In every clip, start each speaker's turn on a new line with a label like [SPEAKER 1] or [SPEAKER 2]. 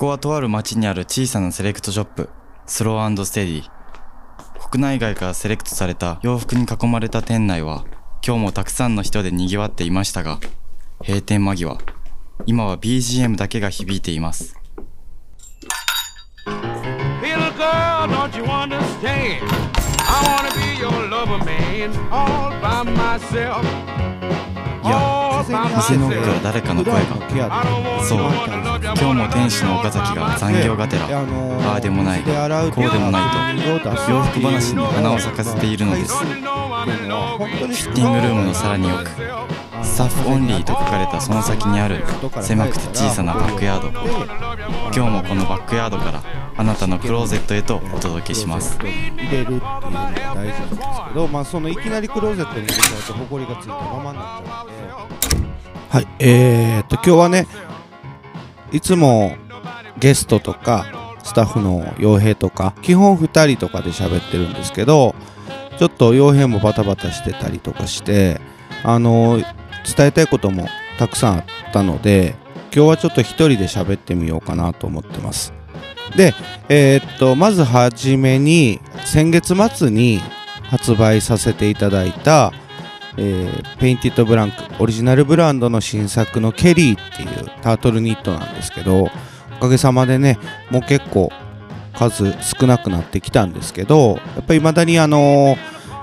[SPEAKER 1] こはとある町にある小さなセレクトショップ、スローステディ。国内外からセレクトされた洋服に囲まれた店内は、今日もたくさんの人で賑わっていましたが、閉店間際、今は BGM だけが響いています。いや、店の奥から.誰かの声が。そう今日も店主の岡崎が残業がてら、ああでもない、こうでもないと、洋服話に花を咲かせているのです。フィッティングルームのさらに奥、スタッフオンリーと書かれたその先にある狭くて小さなバックヤード。今日もこのバックヤードからあなたのクローゼットへとお届けします。
[SPEAKER 2] 入れるっていうのが大事なんですけど、まあ、そのいきなりクローゼットに入れちゃうとほこりがついたままになっちゃうんではいえー、っと今日はねいつもゲストとかスタッフの傭兵とか基本2人とかで喋ってるんですけどちょっと傭兵もバタバタしてたりとかしてあの伝えたいこともたくさんあったので今日はちょっと一人で喋ってみようかなと思ってます。でえーっとまずはじめに先月末に発売させていただいた、えーペインティッドブランクオリジナルブランドの新作のケリーっていうタートルニットなんですけどおかげさまでねもう結構数少なくなってきたんですけどやっぱり未だにあの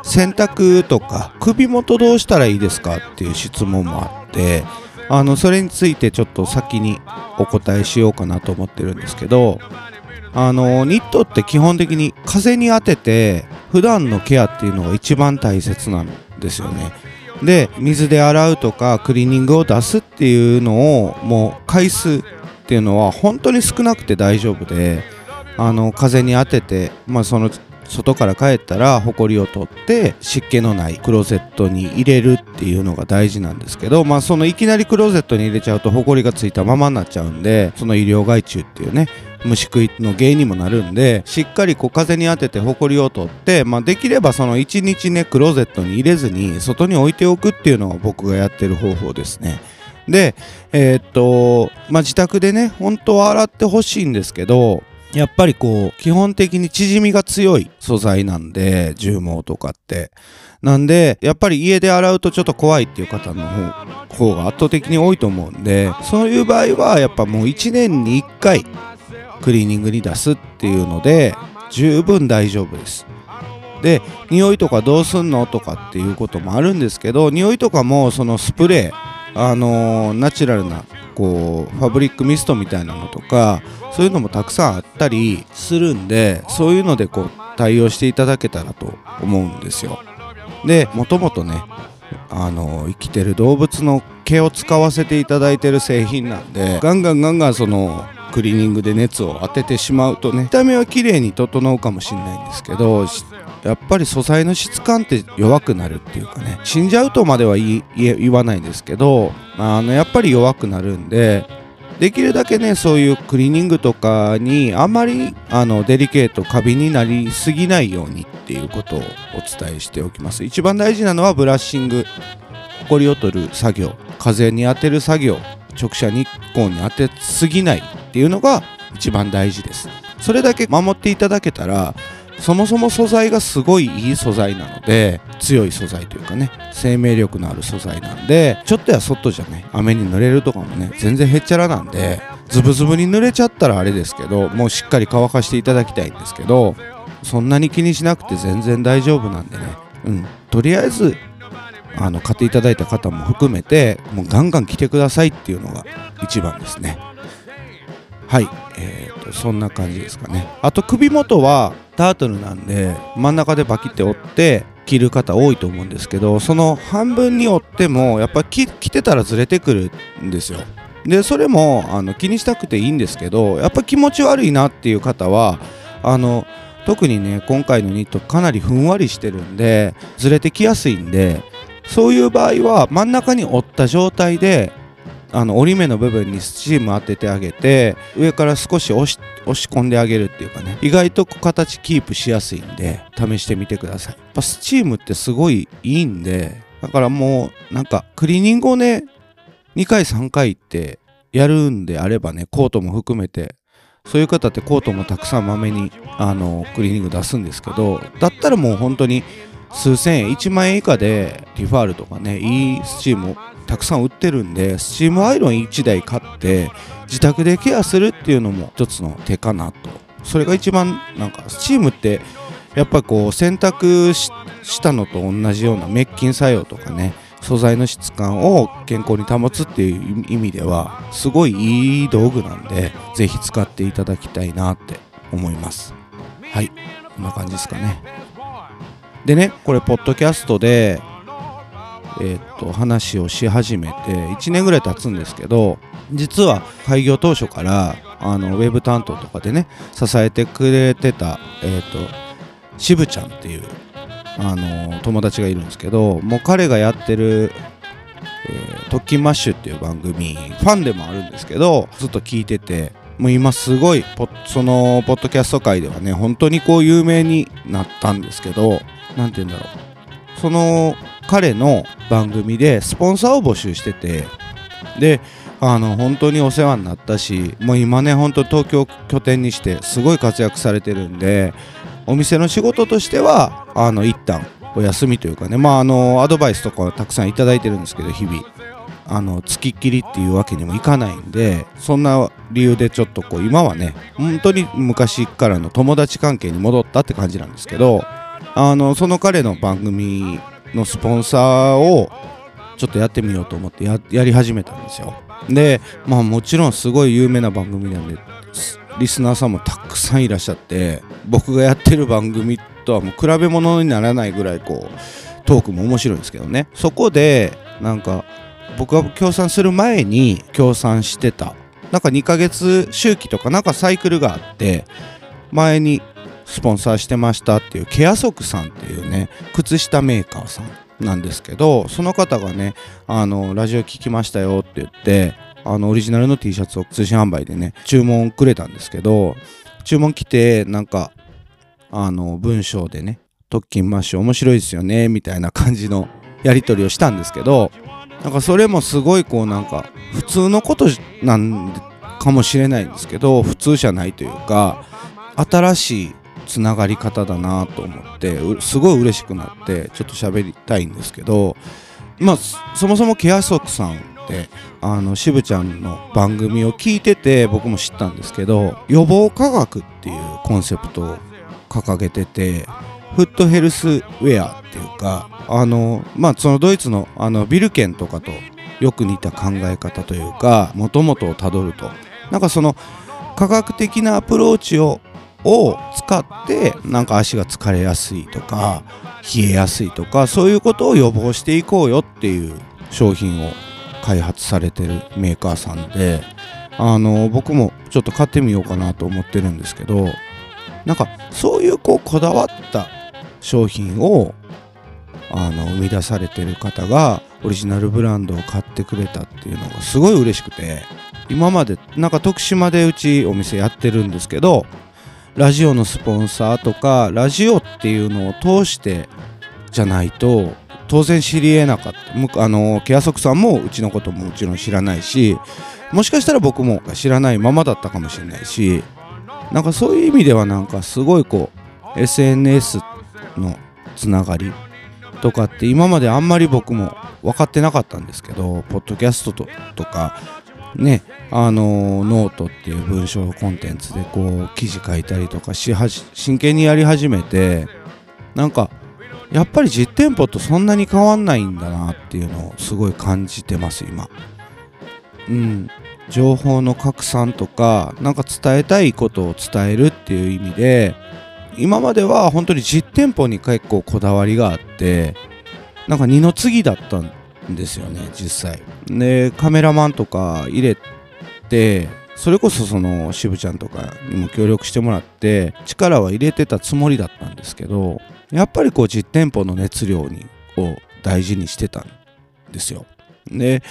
[SPEAKER 2] 洗濯とか首元どうしたらいいですかっていう質問もあってあのそれについてちょっと先にお答えしようかなと思ってるんですけどあのニットって基本的に風に当てて普段のケアっていうのが一番大切なんですよね。で水で洗うとかクリーニングを出すっていうのをもう回数っていうのは本当に少なくて大丈夫であの風に当ててまあその外から帰ったらホコリを取って湿気のないクローゼットに入れるっていうのが大事なんですけどまあそのいきなりクローゼットに入れちゃうとホコリがついたままになっちゃうんでその医療害虫っていうね虫食いの原因にもなるんでしっかりこう風に当ててホコリを取って、まあ、できればその1日ねクローゼットに入れずに外に置いておくっていうのが僕がやってる方法ですね。でえーっとまあ自宅でね本当は洗ってほしいんですけどやっぱりこう基本的に縮みが強い素材なんで重毛とかって。なんでやっぱり家で洗うとちょっと怖いっていう方の方が圧倒的に多いと思うんでそういう場合はやっぱもう1年に1回クリーニングに出すっていうので十分大丈夫です。で匂いとかどうすんのとかっていうこともあるんですけど匂いとかもそのスプレーあのーナチュラルなこうファブリックミストみたいなのとかそういうのもたくさんあったりするんでそういうのでこう対応していただけたらと思うんですよ。でもともとねあの生きてる動物の毛を使わせていただいてる製品なんでガンガンガンガンそのクリーニングで熱を当ててしまうとね見た目は綺麗に整うかもしれないんですけどやっぱり素材の質感って弱くなるっていうかね死んじゃうとまでは言わないんですけどあのやっぱり弱くなるんでできるだけねそういうクリーニングとかにあんまりあのデリケート過敏になりすぎないようにっていうことをお伝えしておきます。一番大事なのはブラッシングホコリを取る作業風に当てる作業直射日光に当てすぎないっていうのが一番大事です。それだけ守っていただけたらそもそも素材がすごいいい素材なので強い素材というかね生命力のある素材なんでちょっとやそっとじゃね雨に濡れるとかもね全然へっちゃらなんでズブズブに濡れちゃったらあれですけどもうしっかり乾かしていただきたいんですけどそんなに気にしなくて全然大丈夫なんでねうん。とりあえずあの買っていただいた方も含めてもうガンガン来てくださいっていうのが一番ですね。はい。えー、とそんな感じですかね。あと首元はタートルなんで真ん中でバキって折って着る方多いと思うんですけどその半分に折ってもやっぱ着着てたらずれてくるんですよ。でそれもあの気にしたくていいんですけどやっぱ気持ち悪いなっていう方はあの特にね今回のニットかなりふんわりしてるんでずれてきやすいんでそういう場合は真ん中に折った状態であの折り目の部分にスチーム当ててあげて上から少し押し込んであげるっていうかね。意外と形キープしやすいんで試してみてください。やっぱスチームってすごいいいんでだからもうなんかクリーニングをね2回3回ってやるんであればねコートも含めてそういう方ってコートもたくさんまめにあのクリーニング出すんですけどだったらもう本当に数千円1万円以下でティファールとかねいいスチームをたくさん売ってるんでスチームアイロン1台買って自宅でケアするっていうのも一つの手かなと。それが一番なんかスチームってやっぱこう洗濯したのと同じような滅菌作用とかね素材の質感を健康に保つっていう意味ではすごいいい道具なんでぜひ使っていただきたいなって思います。はい。こんな感じですかね。でねこれポッドキャストでえー、っと話をし始めて1年ぐらい経つんですけど実は開業当初からあのウェブ担当とかでね支えてくれてた、えー、っと渋ちゃんっていうあの友達がいるんですけどもう彼がやってる「えー、特勤マッシュ」っていう番組ファンでもあるんですけどずっと聞いててもう今すごいそのポッドキャスト界ではね本当にこう有名になったんですけど何て言うんだろう。その彼の番組でスポンサーを募集しててであの本当にお世話になったしもう今ね本当東京拠点にしてすごい活躍されてるんでお店の仕事としてはあの一旦お休みというかねまああのアドバイスとかたくさんいいてるんですけど日々。あの付きっきりっていうわけにもいかないんでそんな理由でちょっとこう今はね本当に昔からの友達関係に戻ったって感じなんですけどあのその彼の番組のスポンサーをちょっとやってみようと思ってやり始めたんですよ。でまあもちろんすごい有名な番組なんでリスナーさんもたくさんいらっしゃって僕がやってる番組とはもう比べ物にならないぐらいこうトークも面白いんですけどね。そこでなんか僕が協賛する前に協賛してたなんか2ヶ月周期とかなんかサイクルがあって前にスポンサーしてましたっていうケアソクさんっていうね靴下メーカーさんなんですけどその方がねあのラジオ聞きましたよって言ってあのオリジナルの T シャツを通信販売でね注文くれたんですけど注文来てなんかあの文章でね特勤マッシュ面白いですよねみたいな感じのやり取りをしたんですけどなんかそれもすごいこうなんか普通のことなんかもしれないんですけど普通じゃないというか新しいつながり方だなと思ってすごい嬉しくなってちょっと喋りたいんですけどまあそもそもケアソクさんってあの渋ちゃんの番組を聞いてて僕も知ったんですけど予防科学っていうコンセプトを掲げててフットヘルスウェアっていうかあのまあそのドイツのあのビルケンとかとよく似た考え方というかもともとをたどると。なんかその科学的なアプローチをを使ってなんか足が疲れやすいとか冷えやすいとかそういうことを予防していこうよっていう商品を開発されてるメーカーさんであの僕もちょっと買ってみようかなと思ってるんですけどなんかそういうこうこだわった商品をあの生み出されてる方がオリジナルブランドを買ってくれたっていうのがすごい嬉しくて今までなんか徳島でうちお店やってるんですけどラジオのスポンサーとかラジオっていうのを通してじゃないと当然知りえなかった。あのケアソクさんもうちのことももちろん知らないしもしかしたら僕も知らないままだったかもしれないしなんかそういう意味ではなんかすごいこう SNS のつながりとかって今まであんまり僕も分かってなかったんですけどポッドキャストとかねあのノートっていう文章コンテンツでこう記事書いたりとかしはじ真剣にやり始めてなんかやっぱり実店舗とそんなに変わんないんだなっていうのをすごい感じてます今。うん。情報の拡散とかなんか伝えたいことを伝えるっていう意味で今までは本当に実店舗に結構こだわりがあってなんか二の次だったんですよね実際。でカメラマンとか入れてそれこそその渋ちゃんとかにも協力してもらって力は入れてたつもりだったんですけどやっぱりこう実店舗の熱量にを大事にしてたんですよ。で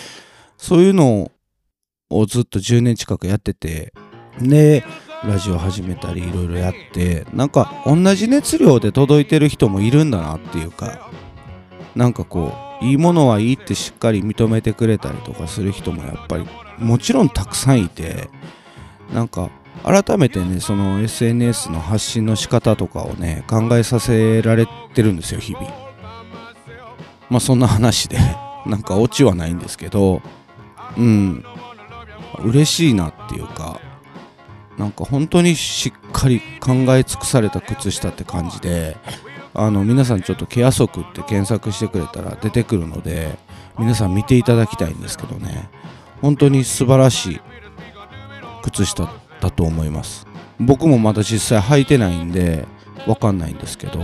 [SPEAKER 2] そういうのをずっと10年近くやっててでラジオ始めたりいろいろやってなんか同じ熱量で届いてる人もいるんだなっていうかなんかこういいものはいいってしっかり認めてくれたりとかする人もやっぱりもちろんたくさんいてなんか改めてねその SNS の発信の仕方とかをね考えさせられてるんですよ日々。まあそんな話で なんかオチはないんですけどうん。嬉しいなっていうかなんか本当にしっかり考え尽くされた靴下って感じであの皆さんちょっとケア足って検索してくれたら出てくるので皆さん見ていただきたいんですけどね。本当に素晴らしい靴下だと思います。僕もまだ実際履いてないんでわかんないんですけど。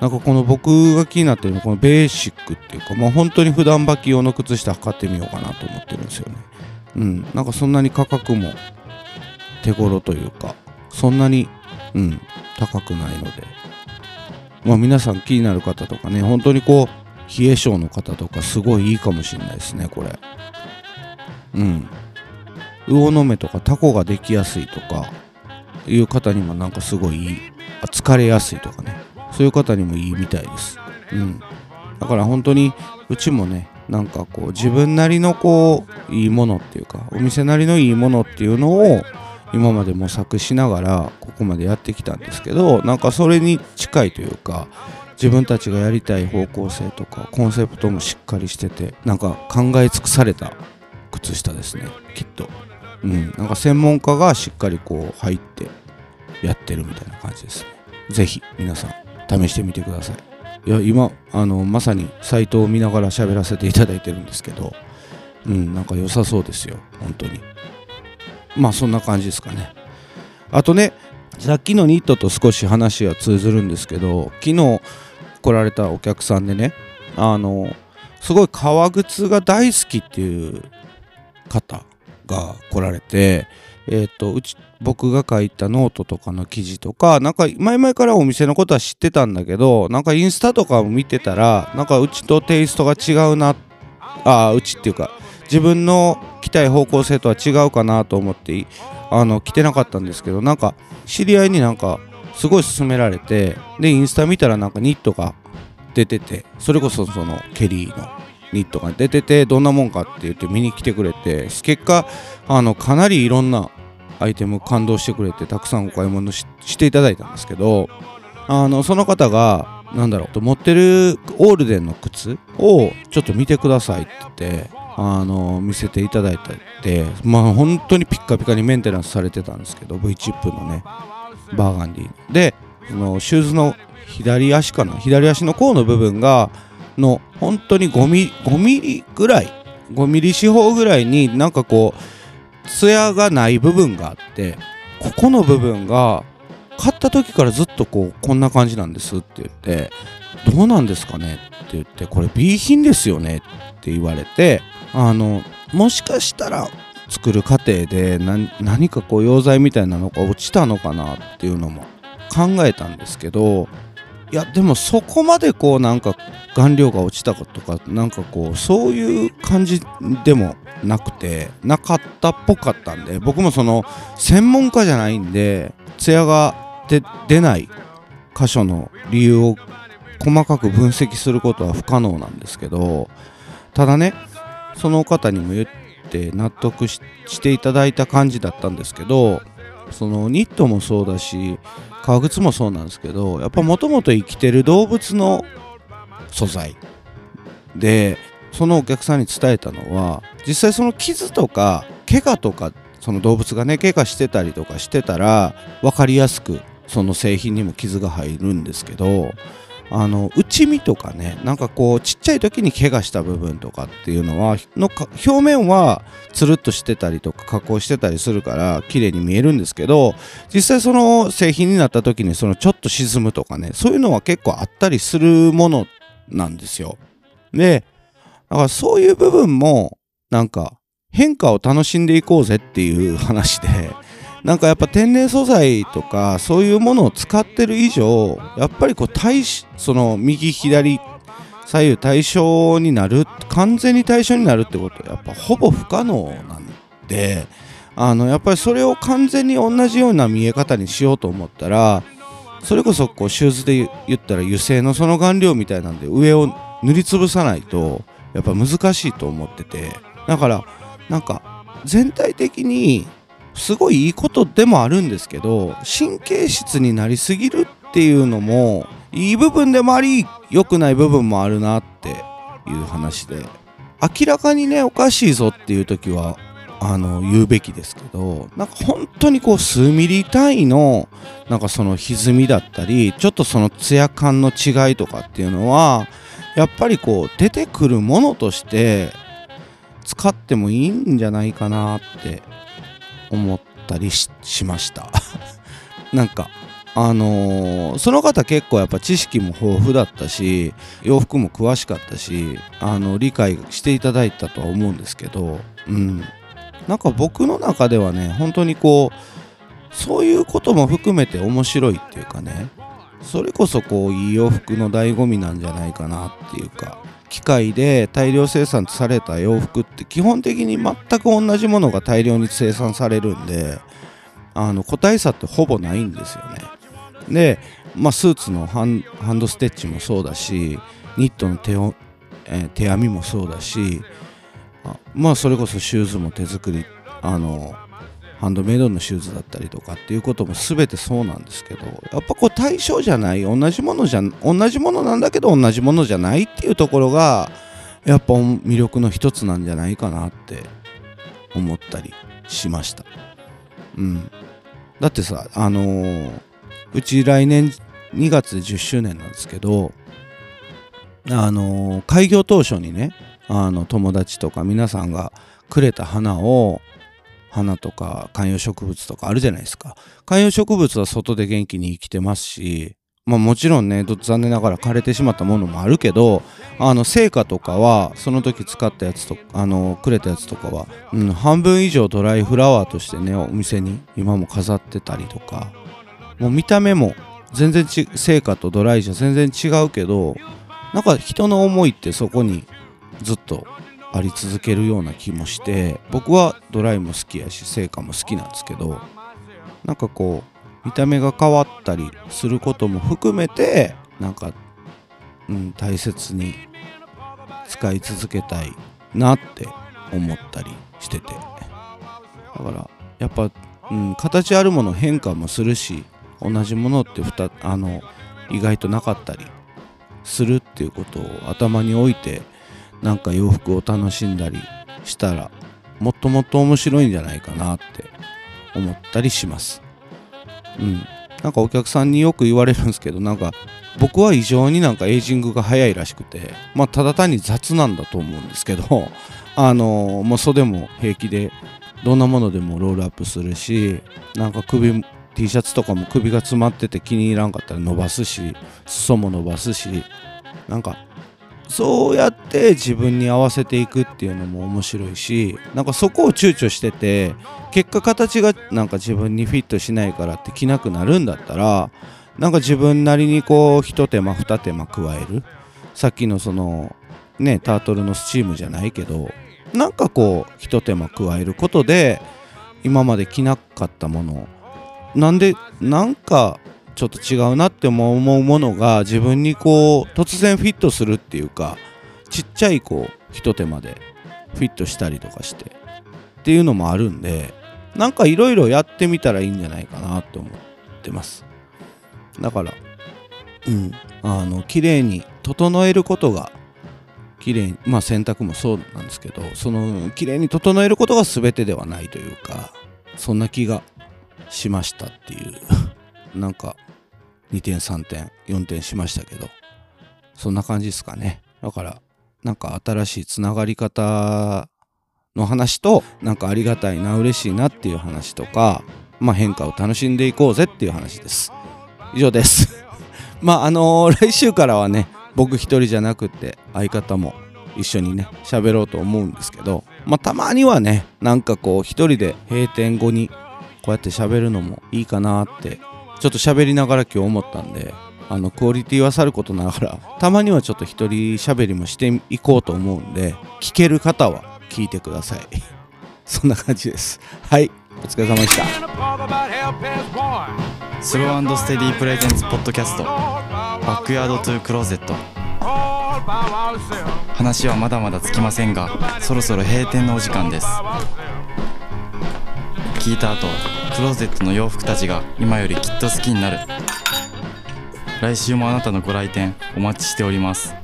[SPEAKER 2] なんかこの僕が気になってるのこのベーシックっていうかもう本当に普段履き用の靴下買ってみようかなと思ってるんですよね。うん。なんかそんなに価格も手頃というかそんなにうん高くないので。まあ皆さん気になる方とかね本当にこう冷え性の方とかすごいいいかもしれないですねこれ。うん。魚の目とかタコができやすいとかいう方にもなんかすごいいい疲れやすいとかねそういう方にもいいみたいです。うん。だから本当にうちもねなんかこう自分なりのこういいものっていうかお店なりのいいものっていうのを今まで模索しながらここまでやってきたんですけどなんかそれに近いというか自分たちがやりたい方向性とかコンセプトもしっかりしててなんか考え尽くされた靴下ですねきっと。うん。なんか専門家がしっかりこう入ってやってるみたいな感じですね。是非皆さん試してみてください。いや今あのまさにサイトを見ながら喋らせていただいてるんですけどうんなんか良さそうですよ本当に。まあそんな感じですかね。あとねさっきのニットと少し話は通ずるんですけど昨日来られたお客さんでねあのすごい革靴が大好きっていう方が来られてえっ、ー、とうち僕が書いたノートとかの記事とかなんか前々からお店のことは知ってたんだけどなんかインスタとかも見てたらなんかうちとテイストが違うなあうちっていうか自分の来たい方向性とは違うかなと思ってあの来てなかったんですけどなんか知り合いになんかすごい勧められてでインスタ見たらなんかニットが出ててそれこそそのケリーのニットが出ててどんなもんかって言って見に来てくれて結果あのかなりいろんなアイテム感動してくれてたくさんお買い物していただいたんですけどあのその方がなんだろう持ってるオールデンの靴をちょっと見てくださいって言ってあの見せていただいてまあ本当にピッカピカにメンテナンスされてたんですけど V チップのねバーガンディでそのシューズの左足かな？左足の甲の部分がの本当に5ミリ ,5 ミリぐらい5ミリ四方ぐらいになんかこう艶がない部分があってここの部分が買った時からずっとこうこんな感じなんですって言ってどうなんですかねって言ってこれ B 品ですよねって言われてあのもしかしたら作る過程で何かこう溶剤みたいなのが落ちたのかなっていうのも考えたんですけどいやでもそこまでこうなんか顔料が落ちたかとかなんかこうそういう感じでもなくてなかったっぽかったんで僕もその専門家じゃないんで艶が出ない箇所の理由を細かく分析することは不可能なんですけどただねその方にも言って納得していただいた感じだったんですけどそのニットもそうだし革靴もそうなんですけどやっぱもともと生きてる動物の素材。でそのお客さんに伝えたのは実際その傷とか怪我とかその動物がね怪我してたりとかしてたら分かりやすくその製品にも傷が入るんですけどあの内身とかねなんかこうちっちゃい時に怪我した部分とかっていうのはの表面はつるっとしてたりとか加工してたりするから綺麗に見えるんですけど実際その製品になった時にそのちょっと沈むとかねそういうのは結構あったりするものなんですよ。でだからそういう部分もなんか変化を楽しんでいこうぜっていう話でなんかやっぱ天然素材とかそういうものを使ってる以上やっぱりこう対その右左左右対称になる完全に対象になるってことはやっぱほぼ不可能なんであのやっぱりそれを完全に同じような見え方にしようと思ったらそれこそこうシューズで言ったら油性のその顔料みたいなんで上を塗りつぶさないとやっぱ難しいと思っててだからなんか全体的にすごいいいことでもあるんですけど神経質になりすぎるっていうのもいい部分でもあり良くない部分もあるなっていう話で明らかにねおかしいぞっていう時はあの言うべきですけどなんか本当にこう数ミリ単位のなんかその歪みだったりちょっとそのツヤ感の違いとかっていうのはやっぱりこう出てくるものとして使ってもいいんじゃないかなって思ったりしました。なんかあのー、その方結構やっぱ知識も豊富だったし洋服も詳しかったしあの理解していただいたとは思うんですけどうん。なんか僕の中ではね本当にこうそういうことも含めて面白いっていうかねそれこそこういい洋服の醍醐味なんじゃないかなっていうか機械で大量生産された洋服って基本的に全く同じものが大量に生産されるんであの個体差ってほぼないんですよね。で、まあ、スーツのハンドステッチもそうだしニットの手を、えー、手編みもそうだしあまあそれこそシューズも手作りあのハンドメイドのシューズだったりとかっていうことも全てそうなんですけどやっぱこう対象じゃない同じものじゃ同じものなんだけど同じものじゃないっていうところがやっぱ魅力の一つなんじゃないかなって思ったりしました。うん。だってさあのーうち来年2月で10周年なんですけどあの開業当初にねあの友達とか皆さんがくれた花を花とか観葉植物とかあるじゃないですか。観葉植物は外で元気に生きてますしまあもちろんね残念ながら枯れてしまったものもあるけどあの成果とかはその時使ったやつとあのくれたやつとかは、うん、半分以上ドライフラワーとしてねお店に今も飾ってたりとかもう見た目も全然ち成果とドライじゃ全然違うけどなんか人の思いってそこにずっとあり続けるような気もして僕はドライも好きやし成果も好きなんですけどなんかこう見た目が変わったりすることも含めてなんか、うん、大切に使い続けたいなって思ったりしてて。だからやっぱ、うん、形あるもの変化もするし同じものってあの意外となかったりするっていうことを頭に置いてなんか洋服を楽しんだりしたらもっともっと面白いんじゃないかなって思ったりします。うん。なんかお客さんによく言われるんですけどなんか僕は異常になんかエイジングが早いらしくてまあただ単に雑なんだと思うんですけど あのもう袖も平気でどんなものでもロールアップするしなんか首 T シャツとかも首が詰まってて気に入らんかったら伸ばすし裾も伸ばすしなんかそうやって自分に合わせていくっていうのも面白いしなんかそこを躊躇してて結果形がなんか自分にフィットしないからって着なくなるんだったらなんか自分なりにこう一手間二手間加える。さっきのそのねタートルのスチームじゃないけどなんかこう一手間加えることで今まで着なかったものなんでなんかちょっと違うなって思うものが自分にこう突然フィットするっていうかちっちゃいこうひと手間でフィットしたりとかしてっていうのもあるんでなんかいろいろやってみたらいいんじゃないかなって思ってます。だからうんあの綺麗に整えることが綺麗にまあ洗濯もそうなんですけどその綺麗に整えることが全てではないというかそんな気がしましたっていう。なんか2点3点4点しましたけど。そんな感じですかね。だからなんか新しいつながり方の話となんかありがたいな嬉しいなっていう話とかまあ変化を楽しんでいこうぜっていう話です。以上です。まああのー、来週からはね僕一人じゃなくて相方も一緒にね喋ろうと思うんですけどまあたまにはねなんかこう一人で閉店後にこうやって喋るのもいいかなってちょっと喋りながら今日思ったんであのクオリティはさることながらたまにはちょっと一人喋りもしていこうと思うんで聞ける方は聞いてください。そんな感じです。はい。お疲れ様でした。
[SPEAKER 1] スローステディープレゼンツポッドキャスト。バックヤードトゥークローゼット。話はまだまだつきませんがそろそろ閉店のお時間です。聞いた後クローゼットの洋服たちが今よりきっと好きになる。来週もあなたのご来店お待ちしております。